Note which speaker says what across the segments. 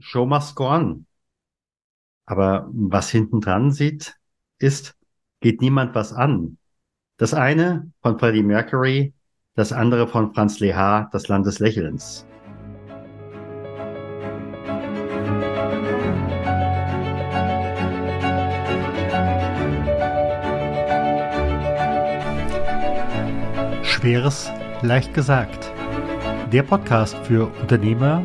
Speaker 1: Show must go on. Aber was hinten dran sieht, ist, geht niemand was an. Das eine von Freddie Mercury, das andere von Franz Lehar, das Land des Lächelns. Schweres, leicht gesagt. Der Podcast für Unternehmer,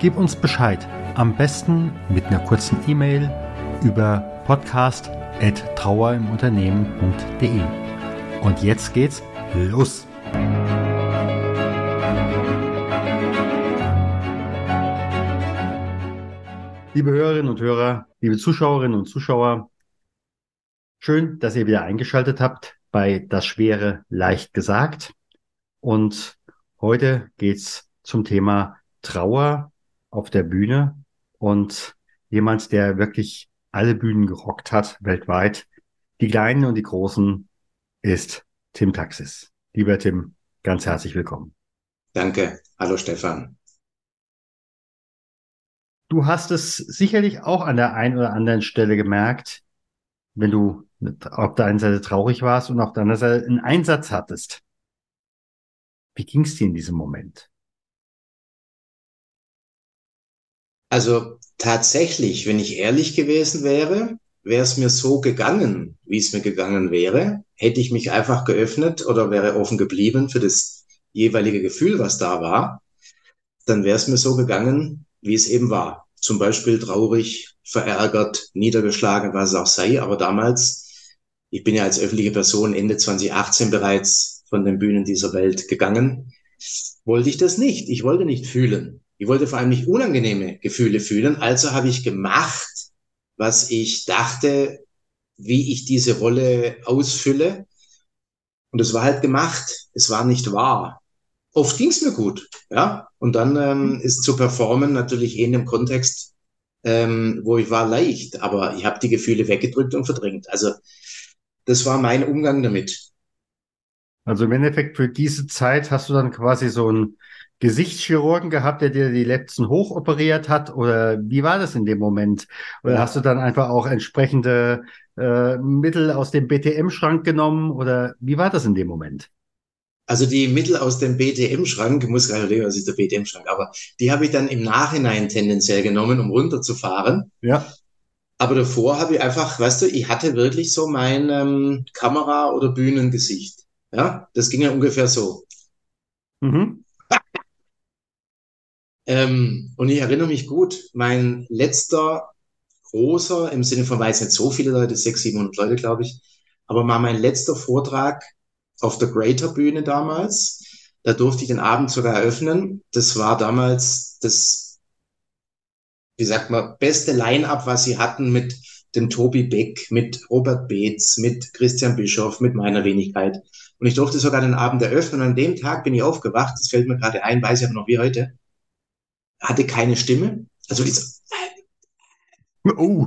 Speaker 1: Gib uns Bescheid, am besten mit einer kurzen E-Mail über podcast.trauerimunternehmen.de. Und jetzt geht's los! Liebe Hörerinnen und Hörer, liebe Zuschauerinnen und Zuschauer, schön, dass ihr wieder eingeschaltet habt bei Das Schwere leicht gesagt. Und heute geht's zum Thema Trauer auf der Bühne und jemand, der wirklich alle Bühnen gerockt hat weltweit. Die kleinen und die großen ist Tim Taxis. Lieber Tim, ganz herzlich willkommen.
Speaker 2: Danke. Hallo Stefan.
Speaker 1: Du hast es sicherlich auch an der einen oder anderen Stelle gemerkt, wenn du auf der einen Seite traurig warst und auf der anderen Seite einen Einsatz hattest. Wie ging es dir in diesem Moment?
Speaker 2: Also tatsächlich, wenn ich ehrlich gewesen wäre, wäre es mir so gegangen, wie es mir gegangen wäre, hätte ich mich einfach geöffnet oder wäre offen geblieben für das jeweilige Gefühl, was da war, dann wäre es mir so gegangen, wie es eben war. Zum Beispiel traurig, verärgert, niedergeschlagen, was es auch sei. Aber damals, ich bin ja als öffentliche Person Ende 2018 bereits von den Bühnen dieser Welt gegangen, wollte ich das nicht. Ich wollte nicht fühlen. Ich wollte vor allem nicht unangenehme Gefühle fühlen, also habe ich gemacht, was ich dachte, wie ich diese Rolle ausfülle. Und es war halt gemacht. Es war nicht wahr. Oft ging es mir gut, ja. Und dann ähm, ist zu performen natürlich in dem Kontext, ähm, wo ich war, leicht. Aber ich habe die Gefühle weggedrückt und verdrängt. Also das war mein Umgang damit.
Speaker 1: Also im Endeffekt für diese Zeit hast du dann quasi so ein Gesichtschirurgen gehabt, der dir die letzten hochoperiert hat? Oder wie war das in dem Moment? Oder hast du dann einfach auch entsprechende äh, Mittel aus dem BTM-Schrank genommen? Oder wie war das in dem Moment?
Speaker 2: Also die Mittel aus dem BTM-Schrank, ich muss gerade überlegen, was ist der BTM-Schrank, aber die habe ich dann im Nachhinein tendenziell genommen, um runterzufahren.
Speaker 1: Ja.
Speaker 2: Aber davor habe ich einfach, weißt du, ich hatte wirklich so mein ähm, Kamera- oder Bühnengesicht. Ja, das ging ja ungefähr so. Mhm. Ähm, und ich erinnere mich gut, mein letzter großer, im Sinne von weiß nicht so viele Leute, 600, 700 Leute, glaube ich, aber mal mein letzter Vortrag auf der Greater Bühne damals. Da durfte ich den Abend sogar eröffnen. Das war damals das, wie sagt man, beste Line-up, was sie hatten mit dem Tobi Beck, mit Robert Beetz, mit Christian Bischoff, mit meiner Wenigkeit. Und ich durfte sogar den Abend eröffnen. Und an dem Tag bin ich aufgewacht, das fällt mir gerade ein, weiß ich aber noch wie heute hatte keine Stimme. Also ist, oh.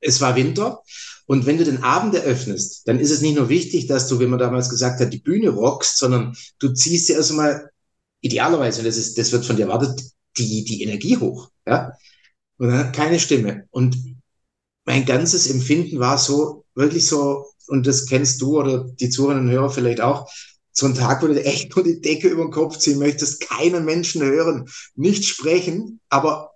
Speaker 2: es war Winter. Und wenn du den Abend eröffnest, dann ist es nicht nur wichtig, dass du, wie man damals gesagt hat, die Bühne rockst, sondern du ziehst dir erstmal idealerweise, und das ist, das wird von dir erwartet, die, die Energie hoch, ja. Und dann keine Stimme. Und mein ganzes Empfinden war so, wirklich so, und das kennst du oder die Zuhörerinnen und Hörer vielleicht auch, so ein Tag, wo du echt nur die Decke über den Kopf ziehen möchtest, keinen Menschen hören, nicht sprechen, aber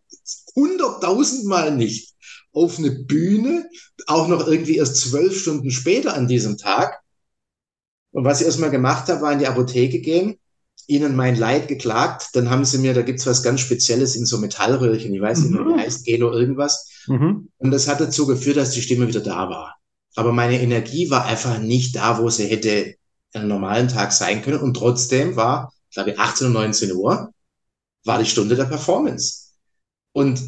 Speaker 2: hunderttausendmal nicht auf eine Bühne, auch noch irgendwie erst zwölf Stunden später an diesem Tag. Und was ich erstmal gemacht habe, war in die Apotheke gehen, ihnen mein Leid geklagt, dann haben sie mir, da gibt's was ganz Spezielles in so Metallröhrchen, ich weiß nicht mehr, mhm. wie heißt, Gelo irgendwas. Mhm. Und das hat dazu geführt, dass die Stimme wieder da war. Aber meine Energie war einfach nicht da, wo sie hätte einem normalen Tag sein können. Und trotzdem war, glaube ich, 18 und 19 Uhr, war die Stunde der Performance. Und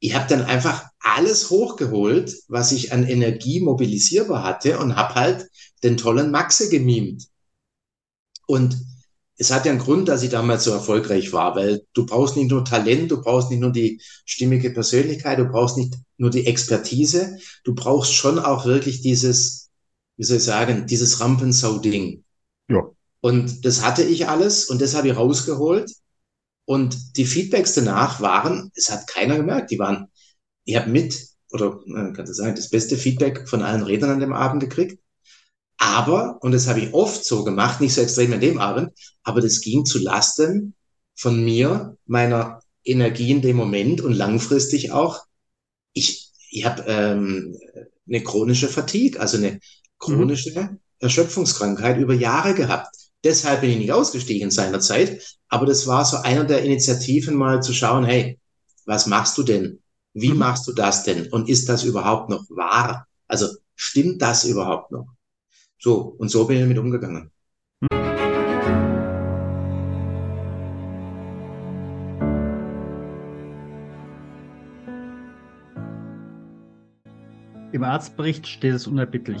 Speaker 2: ich habe dann einfach alles hochgeholt, was ich an Energie mobilisierbar hatte und habe halt den tollen Maxe gemimt. Und es hat ja einen Grund, dass ich damals so erfolgreich war, weil du brauchst nicht nur Talent, du brauchst nicht nur die stimmige Persönlichkeit, du brauchst nicht nur die Expertise, du brauchst schon auch wirklich dieses, wie soll ich sagen, dieses Rampensau-Ding. Ja. Und das hatte ich alles und das habe ich rausgeholt. Und die Feedbacks danach waren, es hat keiner gemerkt, die waren, ich habe mit, oder kannst du sagen, das beste Feedback von allen Rednern an dem Abend gekriegt. Aber, und das habe ich oft so gemacht, nicht so extrem an dem Abend, aber das ging zu Lasten von mir, meiner Energie in dem Moment und langfristig auch. Ich, ich habe ähm, eine chronische Fatigue, also eine chronische mhm. Erschöpfungskrankheit über Jahre gehabt. Deshalb bin ich nicht ausgestiegen seinerzeit. Aber das war so einer der Initiativen, mal zu schauen, hey, was machst du denn? Wie mhm. machst du das denn? Und ist das überhaupt noch wahr? Also stimmt das überhaupt noch? So, und so bin ich damit umgegangen.
Speaker 1: Im Arztbericht steht es unerbittlich.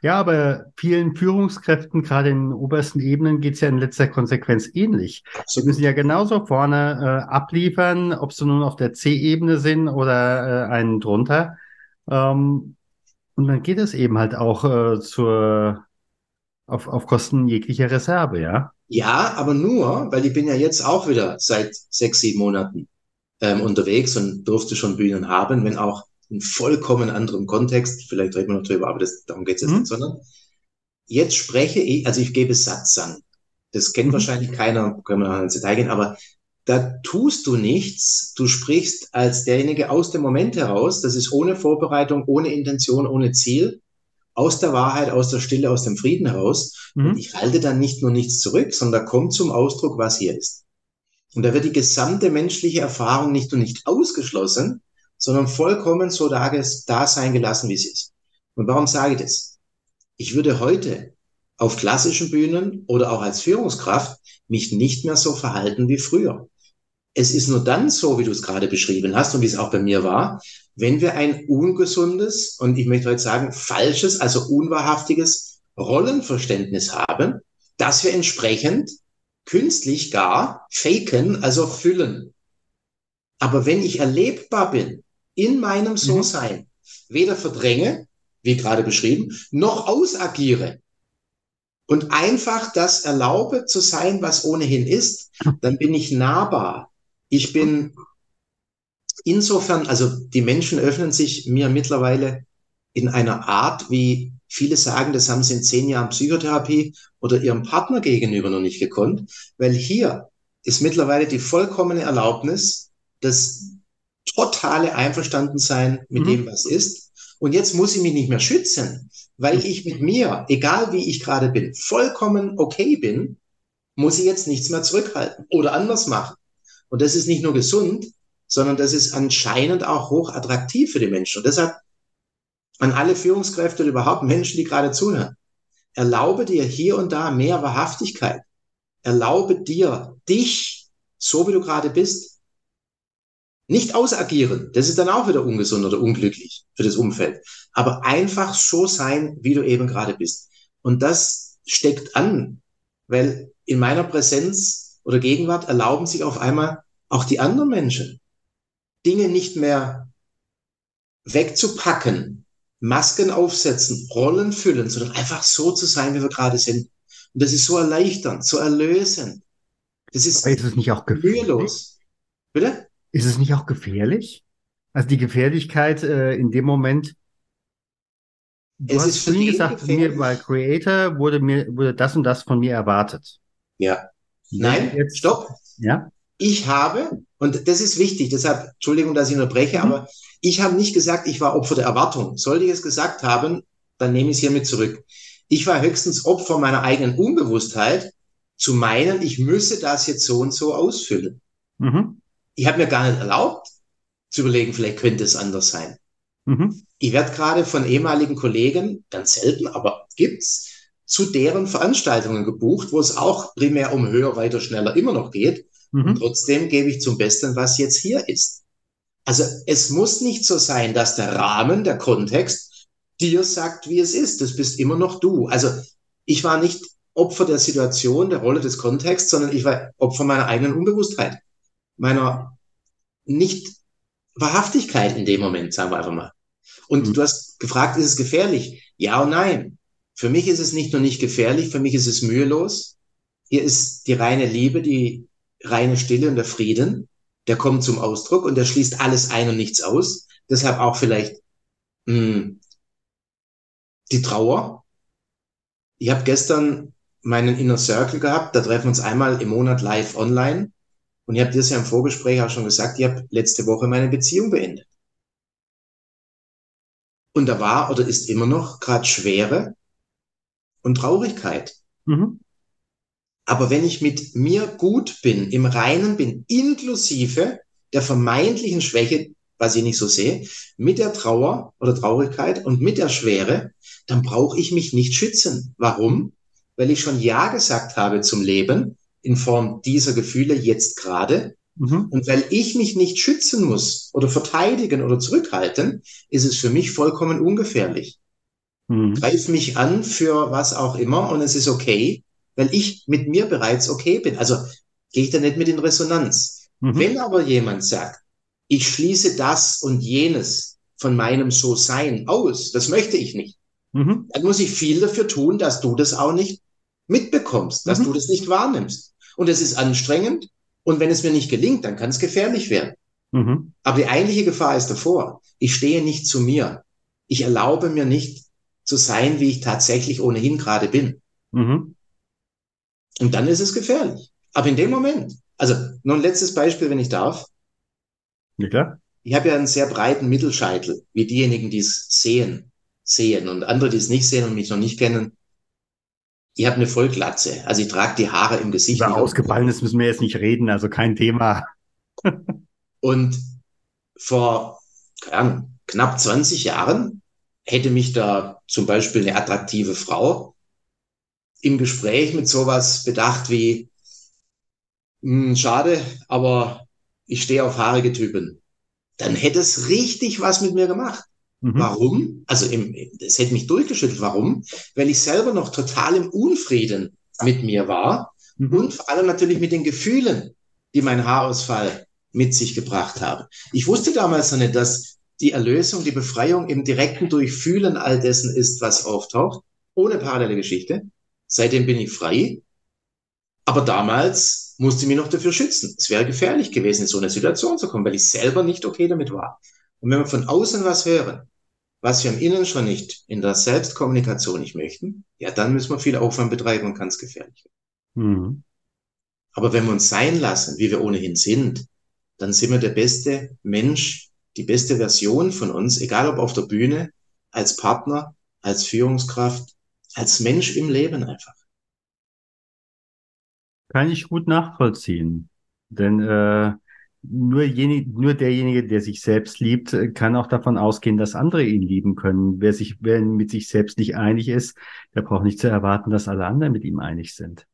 Speaker 1: Ja, aber vielen Führungskräften, gerade in den obersten Ebenen, geht es ja in letzter Konsequenz ähnlich. Sie müssen ja genauso vorne äh, abliefern, ob sie nun auf der C-Ebene sind oder äh, einen drunter. Ähm, und dann geht es eben halt auch äh, zur auf, auf Kosten jeglicher Reserve, ja?
Speaker 2: Ja, aber nur, weil ich bin ja jetzt auch wieder seit sechs, sieben Monaten ähm, unterwegs und durfte schon Bühnen haben, wenn auch in vollkommen anderem Kontext, vielleicht reden wir noch drüber, aber das, darum geht es jetzt mhm. nicht, sondern jetzt spreche ich, also ich gebe Satz an. Das kennt mhm. wahrscheinlich keiner, können wir noch ins Detail gehen, aber da tust du nichts, du sprichst als derjenige aus dem Moment heraus, das ist ohne Vorbereitung, ohne Intention, ohne Ziel, aus der Wahrheit, aus der Stille, aus dem Frieden heraus. Mhm. Und ich halte dann nicht nur nichts zurück, sondern kommt zum Ausdruck, was hier ist. Und da wird die gesamte menschliche Erfahrung nicht nur nicht ausgeschlossen, sondern vollkommen so da, da sein gelassen, wie sie ist. Und warum sage ich das? Ich würde heute auf klassischen Bühnen oder auch als Führungskraft mich nicht mehr so verhalten wie früher. Es ist nur dann so, wie du es gerade beschrieben hast und wie es auch bei mir war, wenn wir ein ungesundes und ich möchte heute sagen falsches, also unwahrhaftiges Rollenverständnis haben, dass wir entsprechend künstlich gar faken, also füllen. Aber wenn ich erlebbar bin, in meinem mhm. So-Sein mhm. weder verdränge, wie gerade beschrieben, noch ausagiere und einfach das erlaube zu sein, was ohnehin ist, dann bin ich nahbar. Ich bin insofern, also die Menschen öffnen sich mir mittlerweile in einer Art, wie viele sagen, das haben sie in zehn Jahren Psychotherapie oder ihrem Partner gegenüber noch nicht gekonnt, weil hier ist mittlerweile die vollkommene Erlaubnis, dass totale Einverstandensein mit mhm. dem, was ist. Und jetzt muss ich mich nicht mehr schützen, weil ich mit mir, egal wie ich gerade bin, vollkommen okay bin. muss ich jetzt nichts mehr zurückhalten oder anders machen. Und das ist nicht nur gesund, sondern das ist anscheinend auch hoch attraktiv für die Menschen. Und deshalb an alle Führungskräfte und überhaupt Menschen, die gerade zuhören. Erlaube dir hier und da mehr Wahrhaftigkeit. Erlaube dir, dich, so wie du gerade bist, nicht ausagieren. Das ist dann auch wieder ungesund oder unglücklich für das Umfeld. Aber einfach so sein, wie du eben gerade bist. Und das steckt an, weil in meiner Präsenz oder Gegenwart erlauben sich auf einmal auch die anderen Menschen Dinge nicht mehr wegzupacken, Masken aufsetzen, Rollen füllen, sondern einfach so zu sein, wie wir gerade sind. Und das ist so erleichternd, so erlösend. Das ist,
Speaker 1: ist es nicht auch
Speaker 2: mühelos. Bitte?
Speaker 1: Ist es nicht auch gefährlich? Also die Gefährlichkeit äh, in dem Moment. Du es hast ist vorhin gesagt, gefährlich. mir bei Creator wurde mir wurde das und das von mir erwartet.
Speaker 2: Ja. Nein, jetzt, stopp.
Speaker 1: Ja.
Speaker 2: Ich habe, und das ist wichtig, deshalb, Entschuldigung, dass ich unterbreche, mhm. aber ich habe nicht gesagt, ich war Opfer der Erwartung. Sollte ich es gesagt haben, dann nehme ich es hiermit zurück. Ich war höchstens Opfer meiner eigenen Unbewusstheit, zu meinen, ich müsse das jetzt so und so ausfüllen. Mhm. Ich habe mir gar nicht erlaubt, zu überlegen, vielleicht könnte es anders sein. Mhm. Ich werde gerade von ehemaligen Kollegen, ganz selten, aber gibt's, zu deren Veranstaltungen gebucht, wo es auch primär um höher, weiter, schneller immer noch geht. Mhm. Und trotzdem gebe ich zum Besten, was jetzt hier ist. Also es muss nicht so sein, dass der Rahmen, der Kontext dir sagt, wie es ist. Das bist immer noch du. Also ich war nicht Opfer der Situation, der Rolle des Kontexts, sondern ich war Opfer meiner eigenen Unbewusstheit, meiner nicht Wahrhaftigkeit in dem Moment, sagen wir einfach mal. Und mhm. du hast gefragt, ist es gefährlich? Ja und nein. Für mich ist es nicht nur nicht gefährlich, für mich ist es mühelos. Hier ist die reine Liebe, die reine Stille und der Frieden der kommt zum Ausdruck und der schließt alles ein und nichts aus. Deshalb auch vielleicht mh, hm, die Trauer. Ich habe gestern meinen Inner Circle gehabt, da treffen wir uns einmal im Monat live online. Und ich habe dir ja im Vorgespräch auch schon gesagt, ich habe letzte Woche meine Beziehung beendet. Und da war oder ist immer noch gerade Schwere und Traurigkeit. Mhm. Aber wenn ich mit mir gut bin, im Reinen bin, inklusive der vermeintlichen Schwäche, was ich nicht so sehe, mit der Trauer oder Traurigkeit und mit der Schwere, dann brauche ich mich nicht schützen. Warum? Weil ich schon Ja gesagt habe zum Leben in Form dieser Gefühle jetzt gerade. Mhm. Und weil ich mich nicht schützen muss oder verteidigen oder zurückhalten, ist es für mich vollkommen ungefährlich. Mhm. Greif mich an für was auch immer und es ist okay weil ich mit mir bereits okay bin. Also gehe ich da nicht mit in Resonanz. Mhm. Wenn aber jemand sagt, ich schließe das und jenes von meinem So-Sein aus, das möchte ich nicht, mhm. dann muss ich viel dafür tun, dass du das auch nicht mitbekommst, dass mhm. du das nicht wahrnimmst. Und es ist anstrengend. Und wenn es mir nicht gelingt, dann kann es gefährlich werden. Mhm. Aber die eigentliche Gefahr ist davor. Ich stehe nicht zu mir. Ich erlaube mir nicht zu sein, wie ich tatsächlich ohnehin gerade bin. Mhm. Und dann ist es gefährlich. Aber in dem Moment, also noch ein letztes Beispiel, wenn ich darf.
Speaker 1: Ja, klar.
Speaker 2: Ich habe ja einen sehr breiten Mittelscheitel, wie diejenigen, die es sehen, sehen. Und andere, die es nicht sehen und mich noch nicht kennen, ich habe eine Vollglatze. Also ich trage die Haare im Gesicht.
Speaker 1: Über ausgefallenes müssen wir jetzt nicht reden, also kein Thema.
Speaker 2: und vor Ahnung, knapp 20 Jahren hätte mich da zum Beispiel eine attraktive Frau im Gespräch mit sowas bedacht wie, hm, schade, aber ich stehe auf haarige Typen. Dann hätte es richtig was mit mir gemacht. Mhm. Warum? Also es hätte mich durchgeschüttelt. Warum? Weil ich selber noch total im Unfrieden mit mir war mhm. und vor allem natürlich mit den Gefühlen, die mein Haarausfall mit sich gebracht habe. Ich wusste damals noch nicht, dass die Erlösung, die Befreiung im direkten Durchfühlen all dessen ist, was auftaucht, ohne parallele Geschichte. Seitdem bin ich frei. Aber damals musste ich mich noch dafür schützen. Es wäre gefährlich gewesen, in so eine Situation zu kommen, weil ich selber nicht okay damit war. Und wenn wir von außen was hören, was wir im Innen schon nicht in der Selbstkommunikation nicht möchten, ja, dann müssen wir viel Aufwand betreiben und kann es gefährlich werden. Mhm. Aber wenn wir uns sein lassen, wie wir ohnehin sind, dann sind wir der beste Mensch, die beste Version von uns, egal ob auf der Bühne, als Partner, als Führungskraft, als Mensch im Leben einfach.
Speaker 1: Kann ich gut nachvollziehen. Denn äh, nur, jenig, nur derjenige, der sich selbst liebt, äh, kann auch davon ausgehen, dass andere ihn lieben können. Wer sich, wer mit sich selbst nicht einig ist, der braucht nicht zu erwarten, dass alle anderen mit ihm einig sind.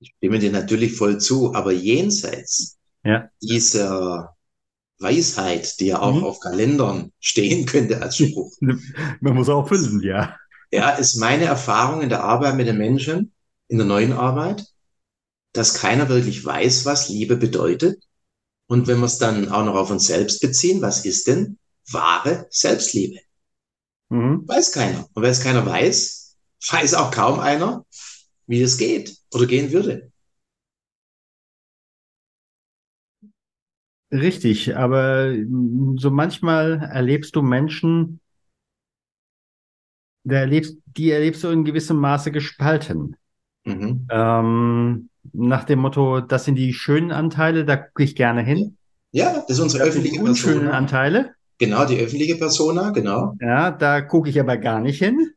Speaker 2: Ich stimme dir natürlich voll zu, aber jenseits
Speaker 1: Ja.
Speaker 2: dieser Weisheit, die ja auch
Speaker 1: Mhm.
Speaker 2: auf Kalendern stehen könnte als Spruch,
Speaker 1: Man muss auch füllen, ja.
Speaker 2: ja, ist meine Erfahrung in der Arbeit mit den Menschen, in der neuen Arbeit, dass keiner wirklich weiß, was Liebe bedeutet. Und wenn wir es dann auch noch auf uns selbst beziehen, was ist denn wahre Selbstliebe?
Speaker 1: Mhm.
Speaker 2: Weiß keiner. Und wenn es keiner weiß, weiß auch kaum einer, wie es geht oder gehen würde.
Speaker 1: Richtig, aber so manchmal erlebst du Menschen, erlebst, die erlebst du in gewissem Maße gespalten.
Speaker 2: Mhm.
Speaker 1: Ähm, nach dem Motto, das sind die schönen Anteile, da gucke ich gerne hin.
Speaker 2: Ja, das ist unsere
Speaker 1: Das sind die
Speaker 2: öffentliche
Speaker 1: unschönen
Speaker 2: Persona.
Speaker 1: Anteile,
Speaker 2: Genau, die öffentliche Persona, genau.
Speaker 1: ja, da gucke ich aber gar nicht hin.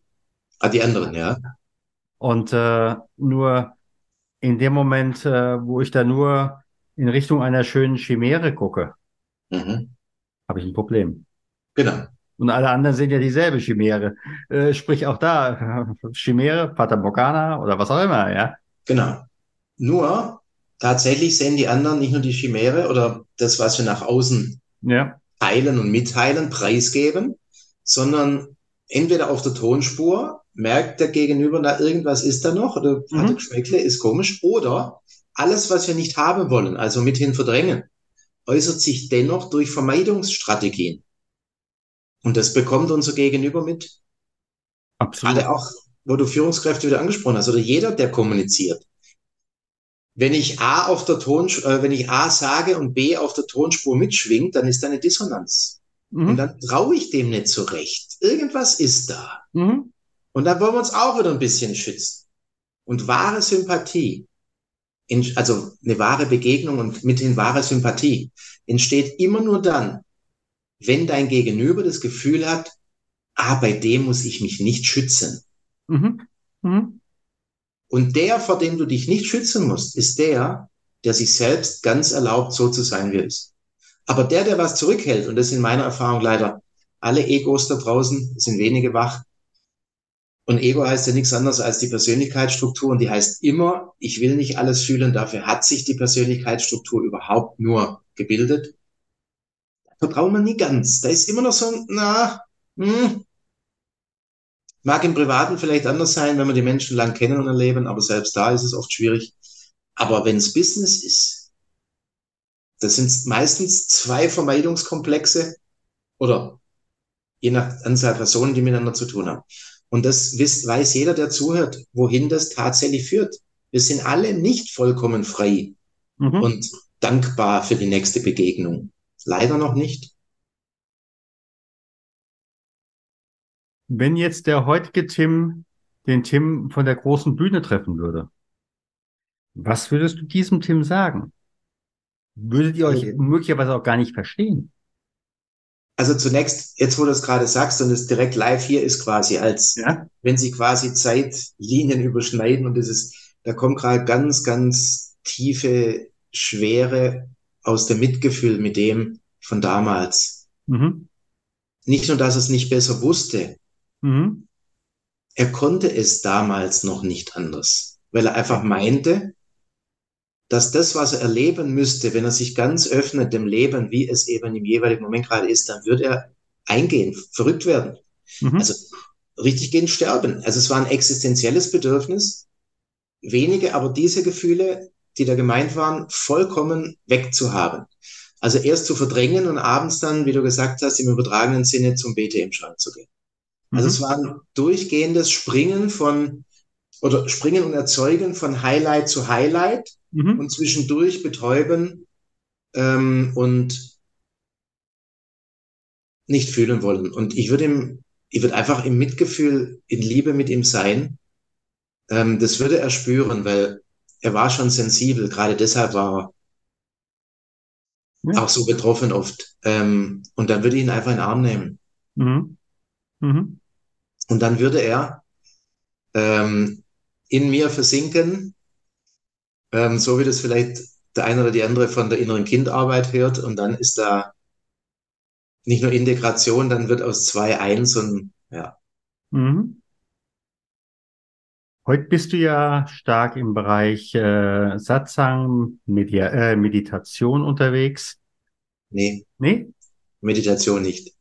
Speaker 2: Ah, die anderen, ja.
Speaker 1: Und äh, nur in dem Moment, äh, wo ich da nur in Richtung einer schönen Chimäre gucke,
Speaker 2: Mhm.
Speaker 1: habe ich ein Problem.
Speaker 2: Genau.
Speaker 1: Und alle anderen sehen ja dieselbe Chimäre. Äh, sprich auch da, Chimäre, Fata Morgana oder was auch immer, ja.
Speaker 2: Genau. Nur, tatsächlich sehen die anderen nicht nur die Chimäre oder das, was wir nach außen
Speaker 1: Ja.
Speaker 2: teilen und mitteilen, preisgeben, sondern entweder auf der Tonspur merkt der Gegenüber, da irgendwas ist da noch oder
Speaker 1: Mhm.
Speaker 2: hat Geschmäckle, ist komisch, oder alles, was wir nicht haben wollen, also mithin verdrängen, äußert sich dennoch durch Vermeidungsstrategien. Und das bekommt unser Gegenüber mit.
Speaker 1: Absolut.
Speaker 2: Gerade auch, wo du Führungskräfte wieder angesprochen hast, oder jeder, der kommuniziert. Wenn ich A auf der Ton, äh, wenn ich A sage und B auf der Tonspur mitschwingt, dann ist da eine Dissonanz. Und
Speaker 1: Mhm.
Speaker 2: dann traue ich dem nicht zurecht. Irgendwas ist da.
Speaker 1: Mhm.
Speaker 2: Und dann wollen wir uns auch wieder ein bisschen schützen. Und wahre Sympathie, in, also eine wahre Begegnung und mithin wahre Sympathie, entsteht immer nur dann, wenn dein Gegenüber das Gefühl hat, ah, bei dem muss ich mich nicht schützen.
Speaker 1: Mhm. Mhm.
Speaker 2: Und der, vor dem du dich nicht schützen musst, ist der, der sich selbst ganz erlaubt, so zu sein, wie er ist. Aber der, der was zurückhält, und das sind meiner Erfahrung leider alle Egos da draußen, sind wenige wach. Und Ego heißt ja nichts anderes als die Persönlichkeitsstruktur und die heißt immer, ich will nicht alles fühlen, dafür hat sich die Persönlichkeitsstruktur überhaupt nur gebildet. Da vertrauen wir nie ganz. Da ist immer noch so ein, na, hm, Mag im Privaten vielleicht anders sein, wenn wir die Menschen lang kennen und erleben, aber selbst da ist es oft schwierig. Aber wenn es Business ist, das sind meistens zwei Vermeidungskomplexe oder je nach Anzahl Personen, die miteinander zu tun haben. Und das wisst, weiß jeder, der zuhört, wohin das tatsächlich führt. Wir sind alle nicht vollkommen frei
Speaker 1: Mhm.
Speaker 2: und dankbar für die nächste Begegnung. Leider noch nicht.
Speaker 1: Wenn jetzt der heutige Tim den Tim von der großen Bühne treffen würde, was würdest du diesem Tim sagen? Würdet ihr euch möglicherweise auch gar nicht verstehen?
Speaker 2: Also zunächst, jetzt wo du es gerade sagst und es direkt live hier ist quasi, als
Speaker 1: Ja?
Speaker 2: wenn sie quasi Zeitlinien überschneiden und es ist, da kommt gerade ganz, ganz tiefe Schwere aus dem Mitgefühl mit dem von damals.
Speaker 1: Mhm.
Speaker 2: Nicht nur, dass es nicht besser wusste,
Speaker 1: Mhm.
Speaker 2: er konnte es damals noch nicht anders, weil er einfach meinte, dass das, was er erleben müsste, wenn er sich ganz öffnet dem Leben, wie es eben im jeweiligen Moment gerade ist, dann würde er eingehen, verrückt werden.
Speaker 1: Mhm.
Speaker 2: Also richtig gehen sterben. Also es war ein existenzielles Bedürfnis, wenige aber diese Gefühle, die da gemeint waren, vollkommen wegzuhaben. Also erst zu verdrängen und abends dann, wie du gesagt hast, im übertragenen Sinne zum BTM-Schrank zu gehen. Also
Speaker 1: Mhm.
Speaker 2: es war ein durchgehendes Springen von oder Springen und Erzeugen von Highlight zu Highlight
Speaker 1: Mhm.
Speaker 2: und zwischendurch betäuben ähm, und nicht fühlen wollen. Und ich würde ihm, ich würde einfach im Mitgefühl, in Liebe mit ihm sein. Ähm, das würde er spüren, weil er war schon sensibel. Gerade deshalb war er
Speaker 1: Ja.
Speaker 2: auch so betroffen oft. Ähm, und dann würde ich ihn einfach in den Arm nehmen.
Speaker 1: Mhm. Mhm.
Speaker 2: Und dann würde er ähm, in mir versinken Ähm, so wie das vielleicht der eine oder die andere von der inneren Kindarbeit hört. Und dann ist da nicht nur Integration, dann wird aus zwei eins und ja. Mhm.
Speaker 1: Heute bist du ja stark im Bereich äh, Satsang, Media äh, Meditation unterwegs.
Speaker 2: Nee.
Speaker 1: Nee?
Speaker 2: Meditation nicht.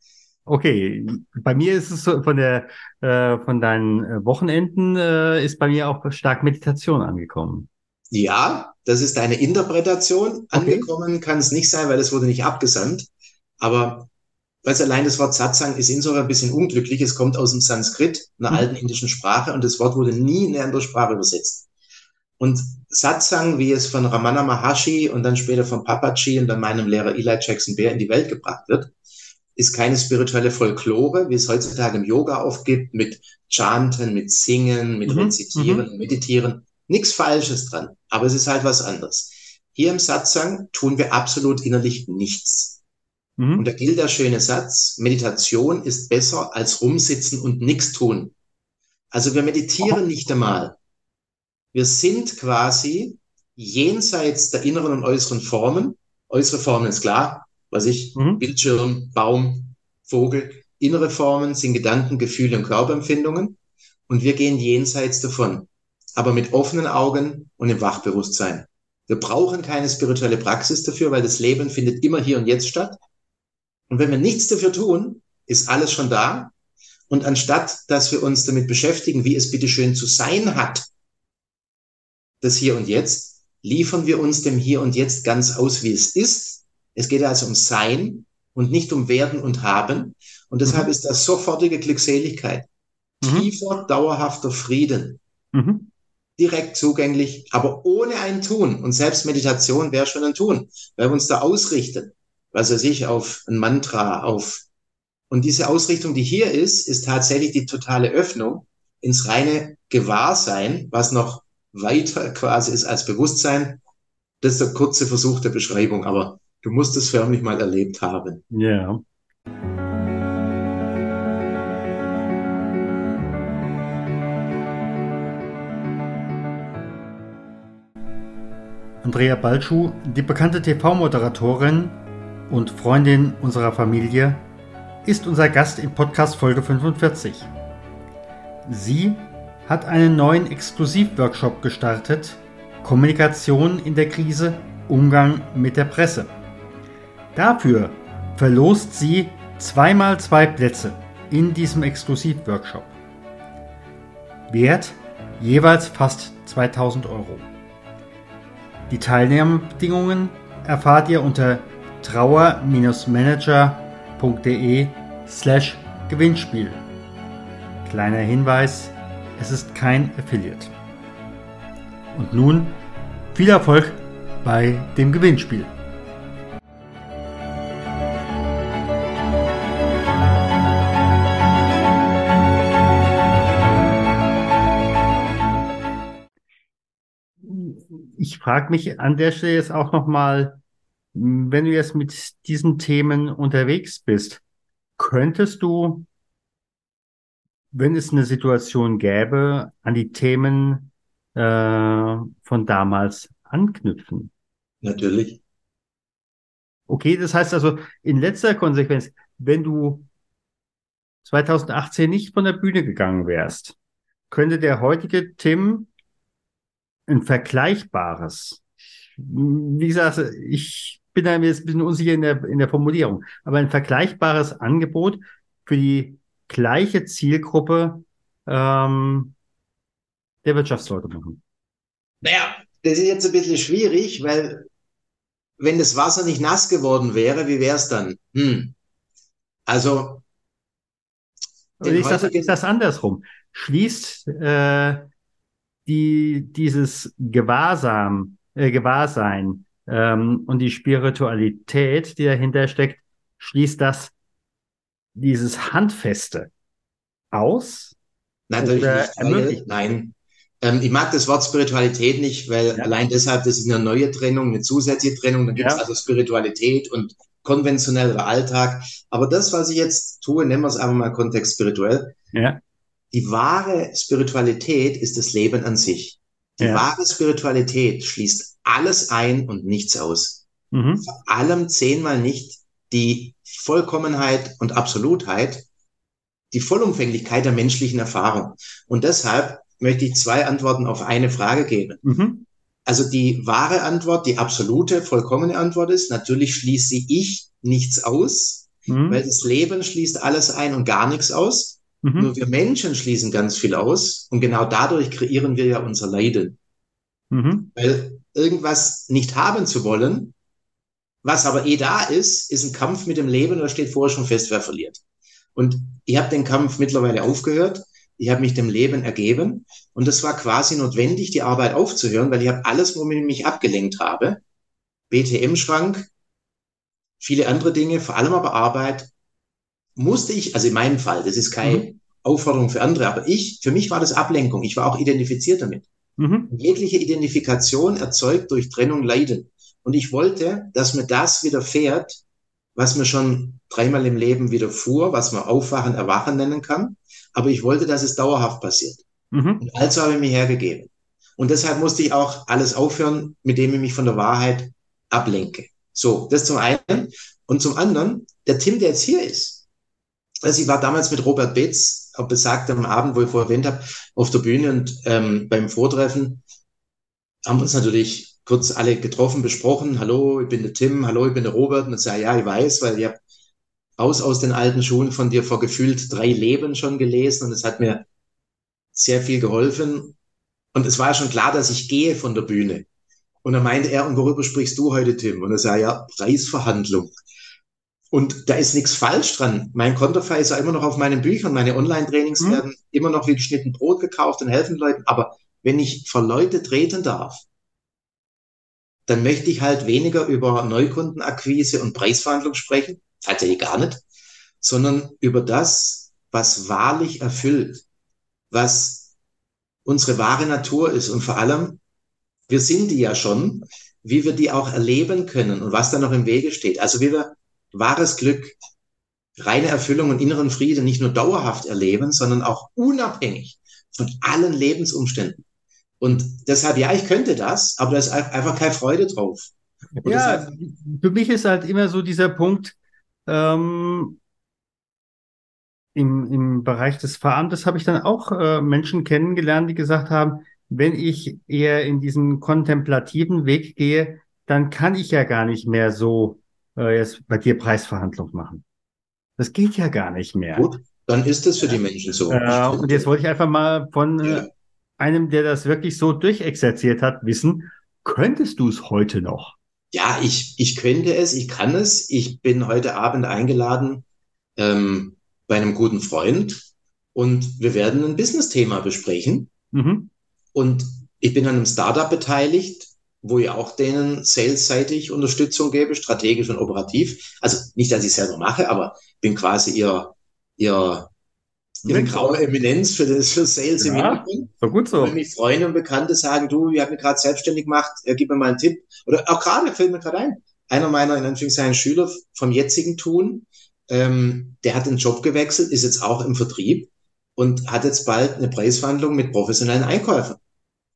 Speaker 1: Okay, bei mir ist es so, von der äh, von deinen äh, Wochenenden äh, ist bei mir auch stark Meditation angekommen.
Speaker 2: Ja, das ist eine Interpretation. Okay. Angekommen kann es nicht sein, weil es wurde nicht abgesandt. Aber weil allein das Wort Satsang ist insofern ein bisschen unglücklich. Es kommt aus dem Sanskrit, einer mhm. alten indischen Sprache, und das Wort wurde nie in eine andere Sprache übersetzt. Und Satsang, wie es von Ramana Maharshi und dann später von Papaji und dann meinem Lehrer Eli Jackson Bear in die Welt gebracht wird, ist keine spirituelle Folklore, wie es heutzutage im Yoga oft gibt, mit Chanten, mit Singen, mit mhm. Rezitieren, mhm. Meditieren. Nichts Falsches dran, aber es ist halt was anderes. Hier im Satsang tun wir absolut innerlich nichts. Mhm. Und da gilt der schöne Satz, Meditation ist besser als rumsitzen und nichts tun. Also wir meditieren nicht einmal. Wir sind quasi jenseits der inneren und äußeren Formen. Äußere Formen ist klar, was ich, mhm. Bildschirm, Baum, Vogel. Innere Formen sind Gedanken, Gefühle und Körperempfindungen. Und wir gehen jenseits davon, aber mit offenen Augen und im Wachbewusstsein. Wir brauchen keine spirituelle Praxis dafür, weil das Leben findet immer hier und jetzt statt. Und wenn wir nichts dafür tun, ist alles schon da. Und anstatt, dass wir uns damit beschäftigen, wie es bitteschön zu sein hat, das Hier und Jetzt, liefern wir uns dem Hier und Jetzt ganz aus, wie es ist es geht also um Sein und nicht um Werden und Haben. Und deshalb mhm. ist das sofortige Glückseligkeit, mhm. tiefer, dauerhafter Frieden, mhm. direkt zugänglich, aber ohne ein Tun. Und selbst Meditation wäre schon ein Tun, weil wir uns da ausrichten, was weiß ich, auf ein Mantra, auf und diese Ausrichtung, die hier ist, ist tatsächlich die totale Öffnung ins reine Gewahrsein, was noch weiter quasi ist als Bewusstsein. Das ist der kurze Versuch der Beschreibung, aber Du musst es förmlich mal erlebt haben.
Speaker 1: Ja. Andrea Balschuh, die bekannte TV-Moderatorin und Freundin unserer Familie, ist unser Gast in Podcast Folge 45. Sie hat einen neuen Exklusivworkshop gestartet, Kommunikation in der Krise, Umgang mit der Presse. Dafür verlost sie zweimal zwei Plätze in diesem Exklusivworkshop. Wert jeweils fast 2000 Euro. Die Teilnahmebedingungen erfahrt ihr unter trauer-manager.de slash Gewinnspiel. Kleiner Hinweis, es ist kein Affiliate. Und nun viel Erfolg bei dem Gewinnspiel. Frage mich an der Stelle jetzt auch nochmal, wenn du jetzt mit diesen Themen unterwegs bist, könntest du, wenn es eine Situation gäbe, an die Themen äh, von damals anknüpfen?
Speaker 2: Natürlich.
Speaker 1: Okay, das heißt also in letzter Konsequenz, wenn du 2018 nicht von der Bühne gegangen wärst, könnte der heutige Tim ein vergleichbares, wie gesagt, ich bin da jetzt ein bisschen unsicher in der, in der Formulierung, aber ein vergleichbares Angebot für die gleiche Zielgruppe ähm, der Wirtschaftsleute machen.
Speaker 2: Naja, das ist jetzt ein bisschen schwierig, weil wenn das Wasser nicht nass geworden wäre, wie wäre es dann? Hm. Also.
Speaker 1: Ist das, ist das andersrum? Schließt äh, die dieses Gewahrsam, äh, Gewahrsein ähm, und die Spiritualität, die dahinter steckt, schließt das dieses Handfeste aus?
Speaker 2: Natürlich nicht. Ermöglicht? Nein. Ähm, ich mag das Wort Spiritualität nicht, weil ja. allein deshalb, das ist eine neue Trennung, eine zusätzliche Trennung. Dann gibt es ja. also Spiritualität und konventioneller Alltag. Aber das, was ich jetzt tue, nennen wir es einfach mal Kontext spirituell. Ja. Die wahre Spiritualität ist das Leben an sich. Die ja. wahre Spiritualität schließt alles ein und nichts aus. Mhm. Vor allem zehnmal nicht die Vollkommenheit und Absolutheit, die Vollumfänglichkeit der menschlichen Erfahrung. Und deshalb möchte ich zwei Antworten auf eine Frage geben. Mhm. Also die wahre Antwort, die absolute, vollkommene Antwort ist, natürlich schließe ich nichts aus, mhm. weil das Leben schließt alles ein und gar nichts aus. Mhm. Nur wir Menschen schließen ganz viel aus und genau dadurch kreieren wir ja unser Leiden. Mhm. Weil irgendwas nicht haben zu wollen, was aber eh da ist, ist ein Kampf mit dem Leben und da steht vorher schon fest, wer verliert. Und ich habe den Kampf mittlerweile aufgehört. Ich habe mich dem Leben ergeben und es war quasi notwendig, die Arbeit aufzuhören, weil ich habe alles, womit ich mich abgelenkt habe, BTM-Schrank, viele andere Dinge, vor allem aber Arbeit, musste ich, also in meinem Fall, das ist keine mhm. Aufforderung für andere, aber ich, für mich war das Ablenkung. Ich war auch identifiziert damit. Mhm. Jegliche Identifikation erzeugt durch Trennung Leiden. Und ich wollte, dass mir das widerfährt, was mir schon dreimal im Leben widerfuhr, was man Aufwachen, Erwachen nennen kann. Aber ich wollte, dass es dauerhaft passiert. Mhm. Und also habe ich mich hergegeben. Und deshalb musste ich auch alles aufhören, mit dem ich mich von der Wahrheit ablenke. So, das zum einen. Und zum anderen, der Tim, der jetzt hier ist, also ich war damals mit Robert Betz, besagt am Abend, wo ich vorher erwähnt habe, auf der Bühne und ähm, beim Vortreffen haben uns natürlich kurz alle getroffen, besprochen. Hallo, ich bin der Tim, hallo, ich bin der Robert. Und ich sage, ja, ich weiß, weil ich habe aus aus den alten Schuhen von dir vor gefühlt drei Leben schon gelesen und es hat mir sehr viel geholfen. Und es war schon klar, dass ich gehe von der Bühne. Und dann meinte er, und worüber sprichst du heute, Tim? Und er sagt, ja, Preisverhandlung. Und da ist nichts falsch dran. Mein Konterfei ist ja immer noch auf meinen Büchern. Meine Online-Trainings mhm. werden immer noch wie geschnitten Brot gekauft und helfen Leuten. Aber wenn ich vor Leute treten darf, dann möchte ich halt weniger über Neukundenakquise und Preisverhandlung sprechen, tatsächlich gar nicht, sondern über das, was wahrlich erfüllt, was unsere wahre Natur ist und vor allem, wir sind die ja schon, wie wir die auch erleben können und was da noch im Wege steht. Also wie wir wahres Glück, reine Erfüllung und inneren Frieden nicht nur dauerhaft erleben, sondern auch unabhängig von allen Lebensumständen. Und deshalb, ja, ich könnte das, aber da ist einfach keine Freude drauf.
Speaker 1: Und ja, deshalb, für mich ist halt immer so dieser Punkt, ähm, im, im Bereich des Fahramtes habe ich dann auch äh, Menschen kennengelernt, die gesagt haben, wenn ich eher in diesen kontemplativen Weg gehe, dann kann ich ja gar nicht mehr so äh, jetzt bei dir Preisverhandlung machen. Das geht ja gar nicht mehr. Gut,
Speaker 2: dann ist es für die Menschen so.
Speaker 1: Äh, und jetzt wollte ich einfach mal von äh, ja. einem, der das wirklich so durchexerziert hat, wissen, könntest du es heute noch?
Speaker 2: Ja, ich, ich könnte es, ich kann es. Ich bin heute Abend eingeladen ähm, bei einem guten Freund und wir werden ein Business-Thema besprechen. Mhm. Und ich bin an einem Startup beteiligt, wo ich auch denen salesseitig Unterstützung gebe, strategisch und operativ. Also nicht, dass ich selber mache, aber bin quasi ihr, ihr, ihre graue Eminenz für das für Sales ja, im Hintergrund.
Speaker 1: So gut so.
Speaker 2: Wenn mich Freunde und Bekannte sagen, du, ich habe mich gerade selbstständig gemacht, äh, gib mir mal einen Tipp. Oder auch gerade, fällt mir gerade ein, einer meiner, in Anführungszeichen, Schüler vom jetzigen Tun, ähm, der hat den Job gewechselt, ist jetzt auch im Vertrieb und hat jetzt bald eine Preisverhandlung mit professionellen Einkäufern.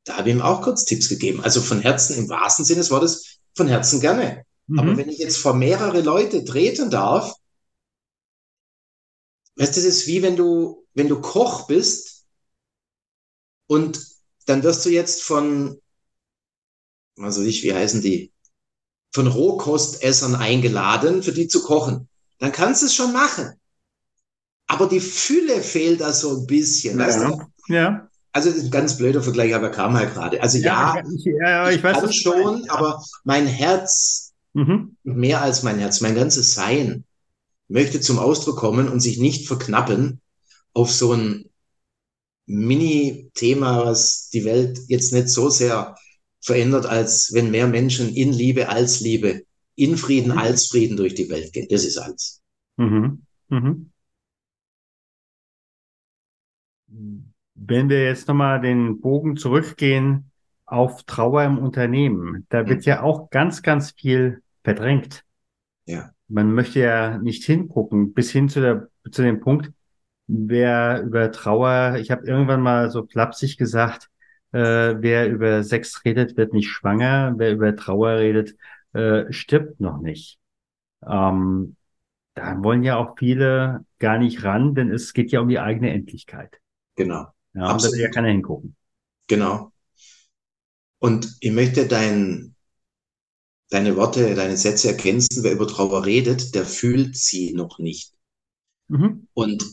Speaker 2: Da habe ich ihm auch kurz Tipps gegeben. Also von Herzen, im wahrsten Sinne des Wortes, von Herzen gerne. Mhm. Aber wenn ich jetzt vor mehrere Leute treten darf, weißt du, das ist wie wenn du, wenn du Koch bist und dann wirst du jetzt von, also ich, wie heißen die, von Rohkostessern eingeladen, für die zu kochen. Dann kannst du es schon machen. Aber die Fülle fehlt da so ein bisschen.
Speaker 1: Ja.
Speaker 2: Weißt
Speaker 1: du? ja.
Speaker 2: Also ein ganz blöder Vergleich, aber kam halt gerade. Also ja, ja, ich, ja, ich, ich weiß kann schon, ja. aber mein Herz, mhm. mehr als mein Herz, mein ganzes Sein möchte zum Ausdruck kommen und sich nicht verknappen auf so ein Mini-Thema, was die Welt jetzt nicht so sehr verändert, als wenn mehr Menschen in Liebe als Liebe, in Frieden mhm. als Frieden durch die Welt gehen. Das ist alles. Mhm. Mhm.
Speaker 1: Wenn wir jetzt nochmal den Bogen zurückgehen auf Trauer im Unternehmen, da wird mhm. ja auch ganz, ganz viel verdrängt. Ja. Man möchte ja nicht hingucken, bis hin zu, der, zu dem Punkt, wer über Trauer, ich habe irgendwann mal so flapsig gesagt, äh, wer über Sex redet, wird nicht schwanger, wer über Trauer redet, äh, stirbt noch nicht. Ähm, da wollen ja auch viele gar nicht ran, denn es geht ja um die eigene Endlichkeit.
Speaker 2: Genau.
Speaker 1: Ja, und da will ja keiner hingucken.
Speaker 2: Genau. Und ich möchte dein, deine Worte, deine Sätze ergänzen. Wer über Trauer redet, der fühlt sie noch nicht. Mhm. Und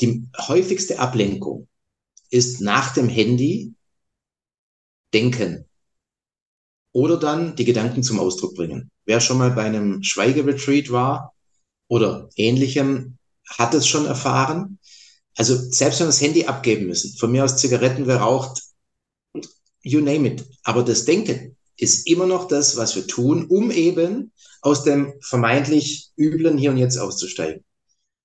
Speaker 2: die häufigste Ablenkung ist nach dem Handy denken oder dann die Gedanken zum Ausdruck bringen. Wer schon mal bei einem Schweigeretreat war oder ähnlichem, hat es schon erfahren. Also selbst wenn wir das Handy abgeben müssen, von mir aus Zigaretten, wer raucht, you name it. Aber das Denken ist immer noch das, was wir tun, um eben aus dem vermeintlich üblen Hier und Jetzt auszusteigen.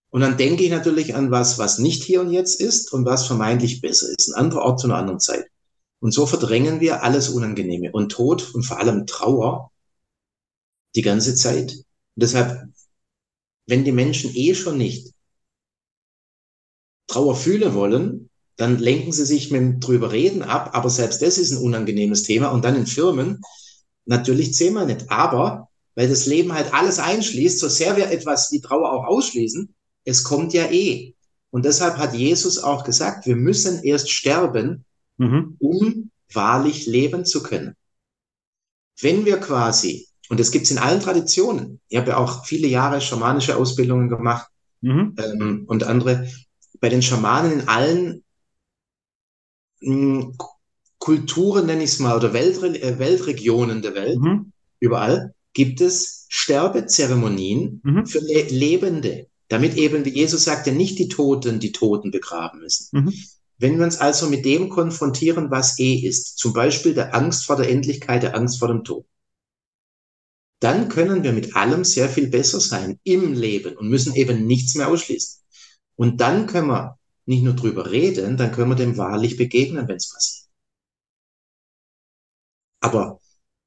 Speaker 2: Und dann denke ich natürlich an was, was nicht hier und jetzt ist und was vermeintlich besser ist, ein anderer Ort zu einer anderen Zeit. Und so verdrängen wir alles Unangenehme und Tod und vor allem Trauer die ganze Zeit. Und deshalb, wenn die Menschen eh schon nicht Trauer fühlen wollen, dann lenken sie sich mit dem drüber reden ab, aber selbst das ist ein unangenehmes Thema und dann in Firmen natürlich zehnmal nicht. Aber weil das Leben halt alles einschließt, so sehr wir etwas wie Trauer auch ausschließen, es kommt ja eh. Und deshalb hat Jesus auch gesagt, wir müssen erst sterben, mhm. um wahrlich leben zu können. Wenn wir quasi, und das gibt's in allen Traditionen, ich habe ja auch viele Jahre schamanische Ausbildungen gemacht mhm. ähm, und andere, bei den Schamanen in allen mh, hm, Kulturen, nenne ich es mal, oder Weltre äh, Weltregionen der Welt, mhm. überall, gibt es Sterbezeremonien mhm. für Le Lebende, damit eben, wie Jesus sagte, nicht die Toten die Toten begraben müssen. Mhm. Wenn wir uns also mit dem konfrontieren, was eh ist, zum Beispiel der Angst vor der Endlichkeit, der Angst vor dem Tod, dann können wir mit allem sehr viel besser sein im Leben und müssen eben nichts mehr ausschließen. Und dann können wir nicht nur drüber reden, dann können wir dem wahrlich begegnen, wenn es passiert. Aber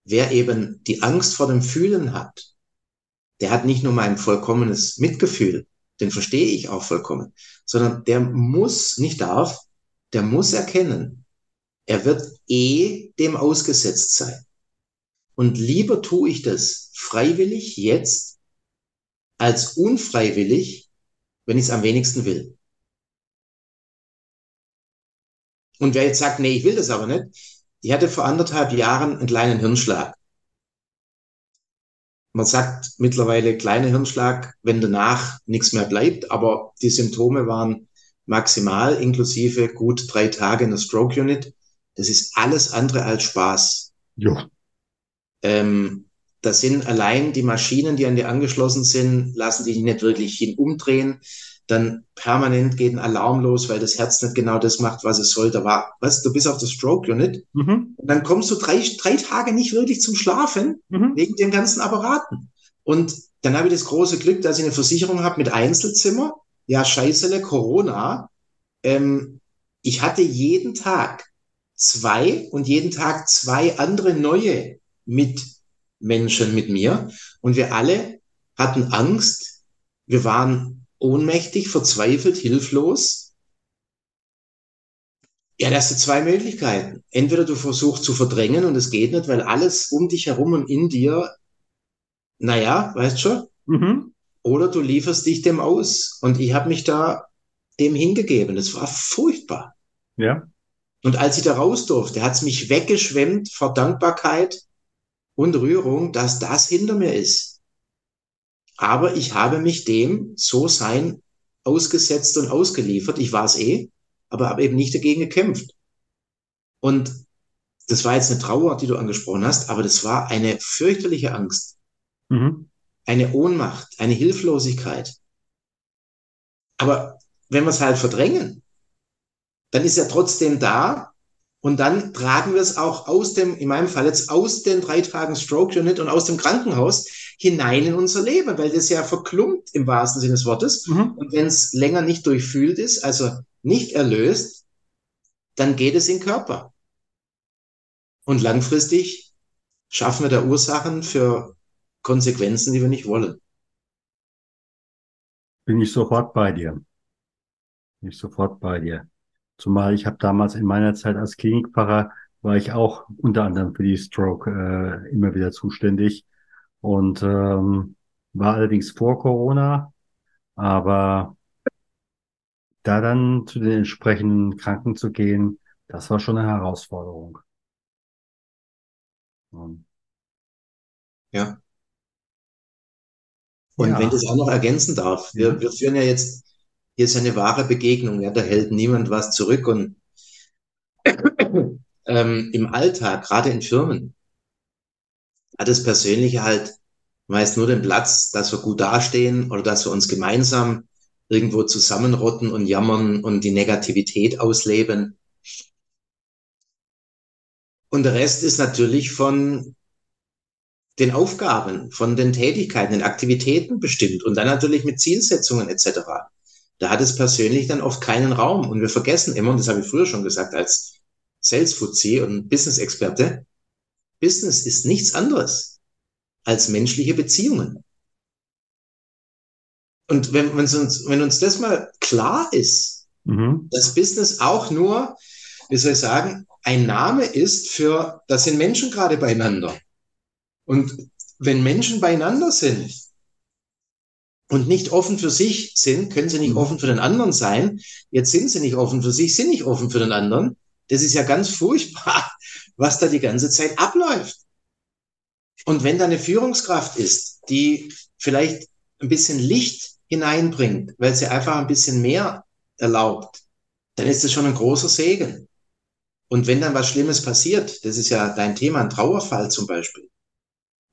Speaker 2: wer eben die Angst vor dem Fühlen hat, der hat nicht nur mein vollkommenes Mitgefühl, den verstehe ich auch vollkommen, sondern der muss, nicht darf, der muss erkennen, er wird eh dem ausgesetzt sein. Und lieber tue ich das freiwillig jetzt als unfreiwillig, wenn ich es am wenigsten will. Und wer jetzt sagt, nee, ich will das aber nicht, die hatte vor anderthalb Jahren einen kleinen Hirnschlag. Man sagt mittlerweile kleiner Hirnschlag, wenn danach nichts mehr bleibt, aber die Symptome waren maximal inklusive gut drei Tage in der Stroke Unit. Das ist alles andere als Spaß. Ja. Ähm, das sind allein die Maschinen, die an dir angeschlossen sind, lassen dich nicht wirklich hin umdrehen. Dann permanent geht ein Alarm los, weil das Herz nicht genau das macht, was es soll. Da war, was, du bist auf der Stroke Unit. Mhm. Und dann kommst du drei, drei Tage nicht wirklich zum Schlafen, mhm. wegen den ganzen Apparaten. Und dann habe ich das große Glück, dass ich eine Versicherung habe mit Einzelzimmer ja, scheißele Corona. Ähm, ich hatte jeden Tag zwei und jeden Tag zwei andere neue Mitmenschen mit mir. Und wir alle hatten Angst. Wir waren ohnmächtig, verzweifelt, hilflos. Ja, das sind zwei Möglichkeiten. Entweder du versuchst zu verdrängen und es geht nicht, weil alles um dich herum und in dir, naja, weißt schon, mhm oder du lieferst dich dem aus. Und ich habe mich da dem hingegeben. Das war furchtbar.
Speaker 1: Ja.
Speaker 2: Und als ich da raus durfte, hat es mich weggeschwemmt vor Dankbarkeit und Rührung, dass das hinter mir ist. Aber ich habe mich dem so sein ausgesetzt und ausgeliefert. Ich war es eh, aber habe eben nicht dagegen gekämpft. Und das war jetzt eine Trauer, die du angesprochen hast, aber das war eine fürchterliche Angst. Mhm eine Ohnmacht, eine Hilflosigkeit. Aber wenn wir es halt verdrängen, dann ist er trotzdem da und dann tragen wir es auch aus dem, in meinem Fall jetzt aus den drei Tagen Stroke Unit und aus dem Krankenhaus hinein in unser Leben, weil das ja verklumpt im wahrsten Sinne des Wortes. Mhm. Und wenn es länger nicht durchfühlt ist, also nicht erlöst, dann geht es in den Körper. Und langfristig schaffen wir da Ursachen für Konsequenzen, die wir nicht wollen.
Speaker 1: Bin ich sofort bei dir. Bin ich sofort bei dir. Zumal ich habe damals in meiner Zeit als Klinikpfarrer war ich auch unter anderem für die Stroke äh, immer wieder zuständig und ähm, war allerdings vor Corona, aber da dann zu den entsprechenden Kranken zu gehen, das war schon eine Herausforderung.
Speaker 2: Ja. Und
Speaker 1: Ja.
Speaker 2: wenn ich das auch noch ergänzen darf, wir,
Speaker 1: Ja.
Speaker 2: wir führen ja jetzt, hier ist eine wahre Begegnung, ja, da hält niemand was zurück und ähm, im Alltag, gerade in Firmen, hat das Persönliche halt meist nur den Platz, dass wir gut dastehen oder dass wir uns gemeinsam irgendwo zusammenrotten und jammern und die Negativität ausleben. Und der Rest ist natürlich von den Aufgaben, von den Tätigkeiten, den Aktivitäten bestimmt und dann natürlich mit Zielsetzungen etc. Da hat es persönlich dann oft keinen Raum. Und wir vergessen immer, und das habe ich früher schon gesagt, als Sales Fuzzi und Business-Experte, Business ist nichts anderes als menschliche Beziehungen. Und wenn, wenn, uns, wenn uns das mal klar ist,
Speaker 1: Mhm.
Speaker 2: dass Business auch nur, wie soll ich sagen, ein Name ist für, das sind Menschen gerade beieinander. Und wenn Menschen beieinander sind und nicht offen für sich sind, können sie nicht
Speaker 1: Mhm.
Speaker 2: offen für den anderen sein. Jetzt sind sie nicht offen für sich, sind nicht offen für den anderen. Das ist ja ganz furchtbar, was da die ganze Zeit abläuft. Und wenn da eine Führungskraft ist, die vielleicht ein bisschen Licht hineinbringt, weil sie einfach ein bisschen mehr erlaubt, dann ist das schon ein großer Segen. Und wenn dann was Schlimmes passiert, das ist ja dein Thema, ein Trauerfall zum Beispiel,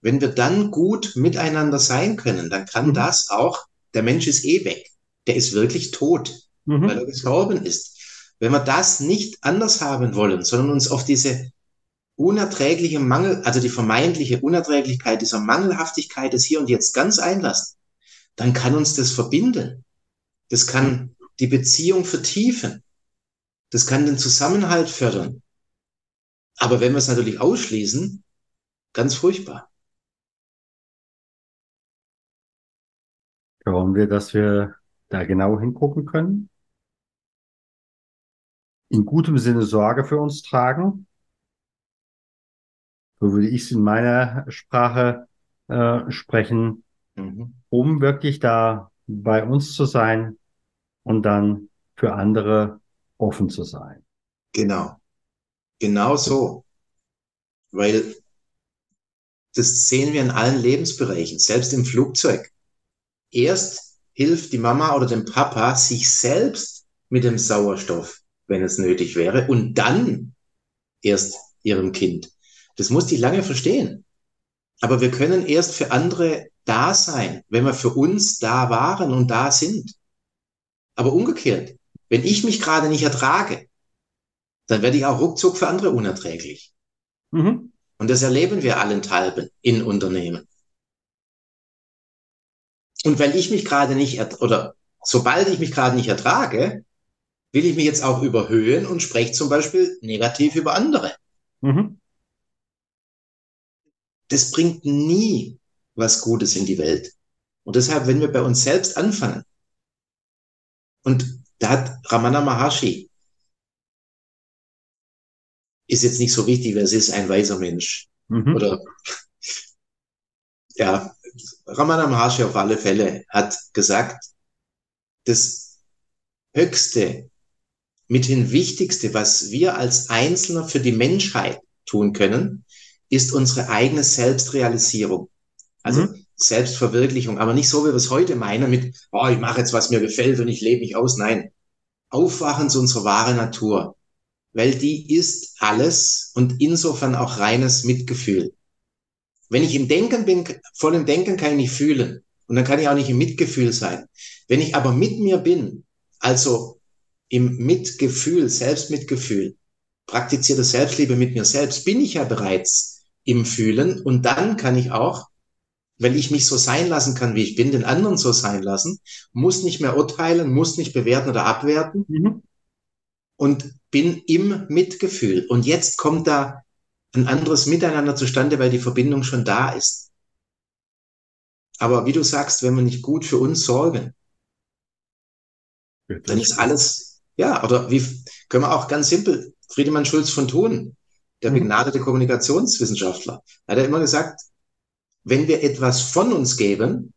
Speaker 2: wenn wir dann gut miteinander sein können, dann kann
Speaker 1: Mhm.
Speaker 2: das auch, der Mensch ist eh weg, der ist wirklich tot, weil
Speaker 1: Mhm.
Speaker 2: er gestorben ist. Wenn wir das nicht anders haben wollen, sondern uns auf diese unerträgliche Mangel, also die vermeintliche Unerträglichkeit dieser Mangelhaftigkeit des Hier und Jetzt ganz einlassen, dann kann uns das verbinden. Das kann die Beziehung vertiefen. Das kann den Zusammenhalt fördern. Aber wenn wir es natürlich ausschließen, ganz furchtbar.
Speaker 1: Glauben wir, dass wir da genau hingucken können? In gutem Sinne Sorge für uns tragen? So würde ich es in meiner Sprache äh, sprechen,
Speaker 2: Mhm.
Speaker 1: um wirklich da bei uns zu sein und dann für andere offen zu sein.
Speaker 2: Genau. Genau so. Weil das sehen wir in allen Lebensbereichen, selbst im Flugzeug. Erst hilft die Mama oder dem Papa sich selbst mit dem Sauerstoff, wenn es nötig wäre, und dann erst ihrem Kind. Das musste ich lange verstehen. Aber wir können erst für andere da sein, wenn wir für uns da waren und da sind. Aber umgekehrt, wenn ich mich gerade nicht ertrage, dann werde ich auch ruckzuck für andere unerträglich.
Speaker 1: Mhm.
Speaker 2: Und das erleben wir allenthalben in Unternehmen. Und weil ich mich gerade nicht, oder sobald ich mich gerade nicht ertrage, will ich mich jetzt auch überhöhen und spreche zum Beispiel negativ über andere.
Speaker 1: Mhm.
Speaker 2: Das bringt nie was Gutes in die Welt. Und deshalb, wenn wir bei uns selbst anfangen, und da hat Ramana Maharshi, ist jetzt nicht so wichtig, wer es ist, ein weiser Mensch.
Speaker 1: Mhm.
Speaker 2: Oder ja, Ramana Maharshi auf alle Fälle hat gesagt, das höchste, mithin wichtigste, was wir als Einzelner für die Menschheit tun können, ist unsere eigene Selbstrealisierung. Also
Speaker 1: Mhm.
Speaker 2: Selbstverwirklichung, aber nicht so, wie wir es heute meinen mit, oh, ich mache jetzt, was mir gefällt und ich lebe mich aus. Nein, Aufwachen zu unserer wahren Natur, weil die ist alles und insofern auch reines Mitgefühl. Wenn ich im Denken bin, voll im Denken kann ich nicht fühlen und dann kann ich auch nicht im Mitgefühl sein. Wenn ich aber mit mir bin, also im Mitgefühl, Selbstmitgefühl, praktizierte Selbstliebe mit mir selbst, bin ich ja bereits im Fühlen und dann kann ich auch, weil ich mich so sein lassen kann, wie ich bin, den anderen so sein lassen, muss nicht mehr urteilen, muss nicht bewerten oder abwerten
Speaker 1: Mhm.
Speaker 2: und bin im Mitgefühl. Und jetzt kommt da ein anderes Miteinander zustande, weil die Verbindung schon da ist. Aber wie du sagst, wenn wir nicht gut für uns sorgen,
Speaker 1: Wird
Speaker 2: dann ist alles, Ja, oder wie können wir auch ganz simpel, Friedemann Schulz von Thun, der
Speaker 1: Mhm.
Speaker 2: begnadete Kommunikationswissenschaftler, hat er immer gesagt, wenn wir etwas von uns geben,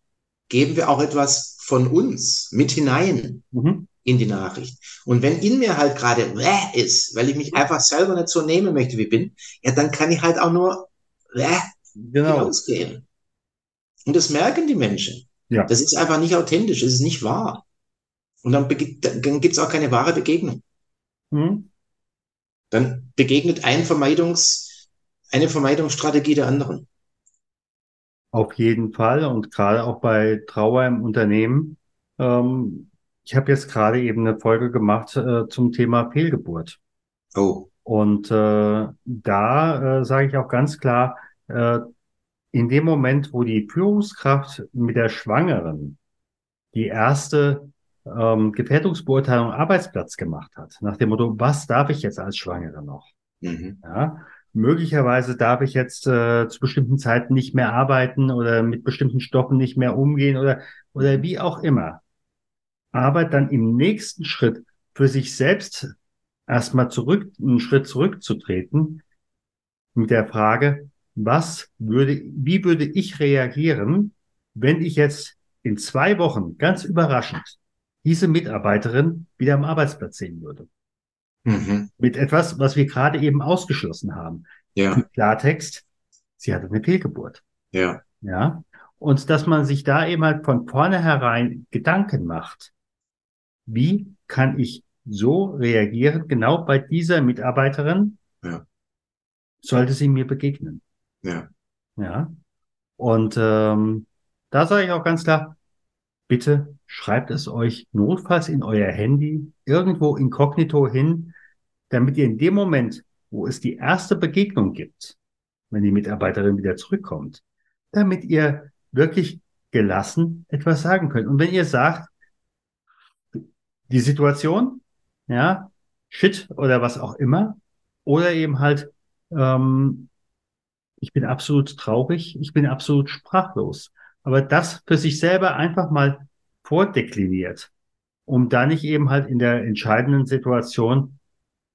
Speaker 2: geben wir auch etwas von uns mit hinein
Speaker 1: Mhm.
Speaker 2: In die Nachricht. Und wenn in mir halt gerade wäh ist, weil ich mich einfach selber nicht so nehmen möchte, wie ich bin, ja, dann kann ich halt auch nur wäh
Speaker 1: Genau.
Speaker 2: hinausgehen. Und das merken die Menschen.
Speaker 1: Ja.
Speaker 2: Das ist einfach nicht authentisch, es ist nicht wahr. Und dann, dann gibt es auch keine wahre Begegnung.
Speaker 1: Mhm.
Speaker 2: Dann begegnet ein Vermeidungs, eine Vermeidungsstrategie der anderen.
Speaker 1: Auf jeden Fall und gerade auch bei Trauer im Unternehmen. Ähm, ich habe jetzt gerade eben eine Folge gemacht äh, zum Thema Fehlgeburt.
Speaker 2: Oh,
Speaker 1: Und äh, da äh, sage ich auch ganz klar, äh, in dem Moment, wo die Führungskraft mit der Schwangeren die erste ähm, Gefährdungsbeurteilung Arbeitsplatz gemacht hat, nach dem Motto, was darf ich jetzt als Schwangere noch?
Speaker 2: mhm.
Speaker 1: Ja, möglicherweise darf ich jetzt äh, zu bestimmten Zeiten nicht mehr arbeiten oder mit bestimmten Stoffen nicht mehr umgehen oder, oder wie auch immer. Aber dann im nächsten Schritt für sich selbst erstmal zurück, einen Schritt zurückzutreten mit der Frage, was würde, wie würde ich reagieren, wenn ich jetzt in zwei Wochen ganz überraschend diese Mitarbeiterin wieder am Arbeitsplatz sehen würde?
Speaker 2: Mhm.
Speaker 1: Mit etwas, was wir gerade eben ausgeschlossen haben.
Speaker 2: Ja,
Speaker 1: Im Klartext, sie hatte eine Fehlgeburt.
Speaker 2: ja,
Speaker 1: Ja. Und dass man sich da eben halt von vornherein Gedanken macht. Wie kann ich so reagieren, genau bei dieser Mitarbeiterin?
Speaker 2: Ja.
Speaker 1: Sollte sie mir begegnen.
Speaker 2: ja,
Speaker 1: Ja. Und ähm, da sage ich auch ganz klar, bitte schreibt es euch notfalls in euer Handy irgendwo inkognito hin, damit ihr in dem Moment, wo es die erste Begegnung gibt, wenn die Mitarbeiterin wieder zurückkommt, damit ihr wirklich gelassen etwas sagen könnt. Und wenn ihr sagt, die Situation, ja, shit oder was auch immer, oder eben halt, ähm, ich bin absolut traurig, ich bin absolut sprachlos. Aber das für sich selber einfach mal vordekliniert, um da nicht eben halt in der entscheidenden Situation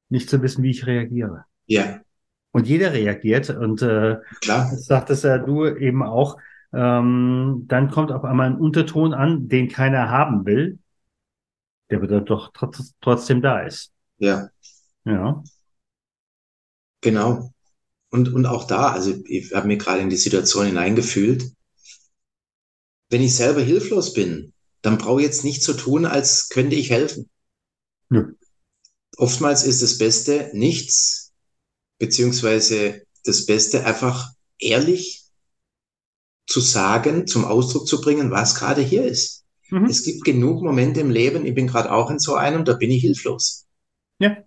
Speaker 1: nicht zu wissen, wie ich reagiere.
Speaker 2: ja,
Speaker 1: Und jeder reagiert und äh,
Speaker 2: klar.
Speaker 1: das sagtest ja du eben auch, ähm, dann kommt auf einmal ein Unterton an, den keiner haben will, der aber dann doch trotz, trotzdem da ist.
Speaker 2: Ja,
Speaker 1: Ja.
Speaker 2: genau. Und, und auch da, also ich habe mir gerade in die Situation hineingefühlt. Wenn ich selber hilflos bin, dann brauche ich jetzt nicht so tun, als könnte ich helfen.
Speaker 1: Nö.
Speaker 2: Oftmals ist das Beste nichts, beziehungsweise das Beste einfach ehrlich zu sagen, zum Ausdruck zu bringen, was gerade hier ist.
Speaker 1: Mhm.
Speaker 2: Es gibt genug Momente im Leben, ich bin gerade auch in so einem, da bin ich hilflos.
Speaker 1: Ja.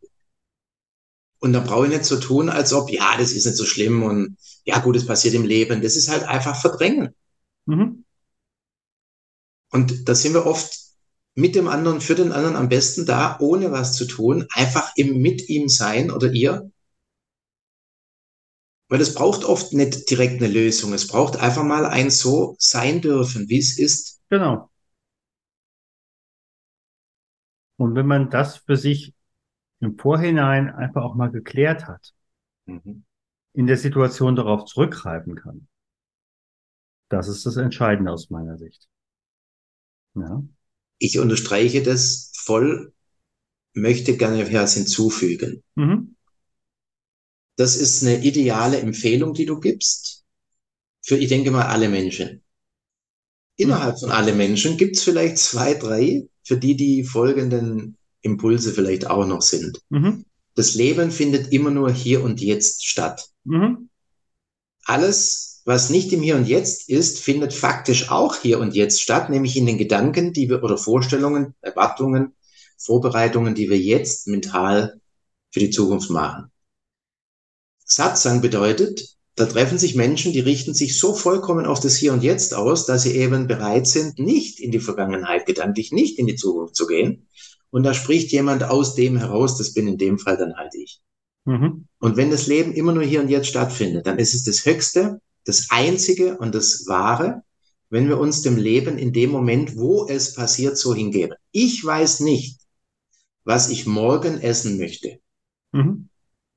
Speaker 2: Und da brauche ich nicht so tun, als ob, ja, das ist nicht so schlimm und ja gut, es passiert im Leben. Das ist halt einfach verdrängen.
Speaker 1: Mhm.
Speaker 2: Und da sind wir oft mit dem anderen, für den anderen am besten da, ohne was zu tun, einfach im mit ihm sein oder ihr. Weil es braucht oft nicht direkt eine Lösung. Es braucht einfach mal ein so sein dürfen, wie es ist.
Speaker 1: Genau. Und wenn man das für sich im Vorhinein einfach auch mal geklärt hat,
Speaker 2: Mhm.
Speaker 1: in der Situation darauf zurückgreifen kann, das ist das Entscheidende aus meiner Sicht. Ja.
Speaker 2: Ich unterstreiche das voll, möchte gerne was hinzufügen.
Speaker 1: Mhm.
Speaker 2: Das ist eine ideale Empfehlung, die du gibst für, ich denke mal, alle Menschen. Innerhalb von alle Menschen gibt es vielleicht zwei, drei, für die die folgenden Impulse vielleicht auch noch sind.
Speaker 1: Mhm.
Speaker 2: Das Leben findet immer nur hier und jetzt statt.
Speaker 1: Mhm.
Speaker 2: Alles, was nicht im Hier und Jetzt ist, findet faktisch auch hier und jetzt statt, nämlich in den Gedanken, die wir oder Vorstellungen, Erwartungen, Vorbereitungen, die wir jetzt mental für die Zukunft machen. Satsang bedeutet, da treffen sich Menschen, die richten sich so vollkommen auf das Hier und Jetzt aus, dass sie eben bereit sind, nicht in die Vergangenheit gedanklich, nicht in die Zukunft zu gehen. Und da spricht jemand aus dem heraus, das bin in dem Fall dann halt ich.
Speaker 1: Mhm.
Speaker 2: Und wenn das Leben immer nur hier und jetzt stattfindet, dann ist es das Höchste, das Einzige und das Wahre, wenn wir uns dem Leben in dem Moment, wo es passiert, so hingeben. Ich weiß nicht, was ich morgen essen möchte. Mhm.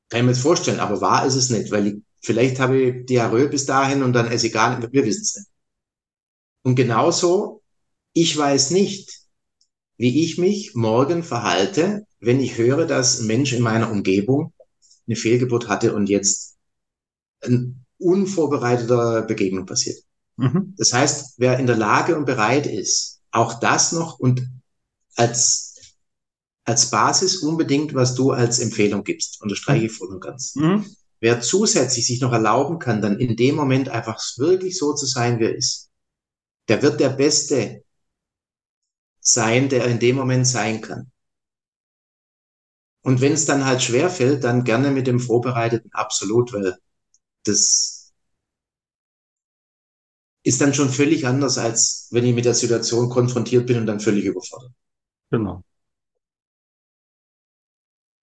Speaker 2: Kann ich mir jetzt vorstellen, aber wahr ist es nicht, weil ich, vielleicht habe ich Diarrhoe bis dahin und dann esse ich gar nicht, wir wissen es nicht. Und genauso, ich weiß nicht, wie ich mich morgen verhalte, wenn ich höre, dass ein Mensch in meiner Umgebung eine Fehlgeburt hatte und jetzt ein unvorbereiteter Begegnung passiert. Mhm. Das heißt, wer in der Lage und bereit ist, auch das noch und als, als Basis unbedingt, was du als Empfehlung gibst, unterstreiche ich voll und ganz. Mhm. Wer zusätzlich sich noch erlauben kann, dann in dem Moment einfach wirklich so zu sein, wie er ist, der wird der Beste sein, der in dem Moment sein kann. Und wenn es dann halt schwer fällt, dann gerne mit dem Vorbereiteten absolut, weil das ist dann schon völlig anders, als wenn ich mit der Situation konfrontiert bin und dann völlig überfordert.
Speaker 1: Genau.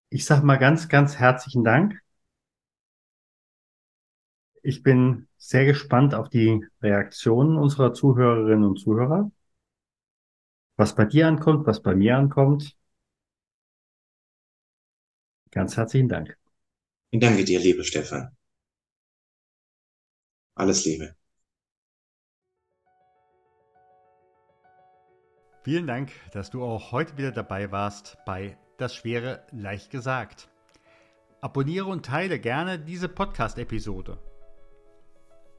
Speaker 1: Ich sage mal ganz, ganz herzlichen Dank. Ich bin sehr gespannt auf die Reaktionen unserer Zuhörerinnen und Zuhörer. Was bei dir ankommt, was bei mir ankommt. Ganz herzlichen Dank.
Speaker 2: Ich danke dir, lieber Stefan. Alles Liebe.
Speaker 1: Vielen Dank, dass du auch heute wieder dabei warst bei Das Schwere leicht gesagt. Abonniere und teile gerne diese Podcast-Episode.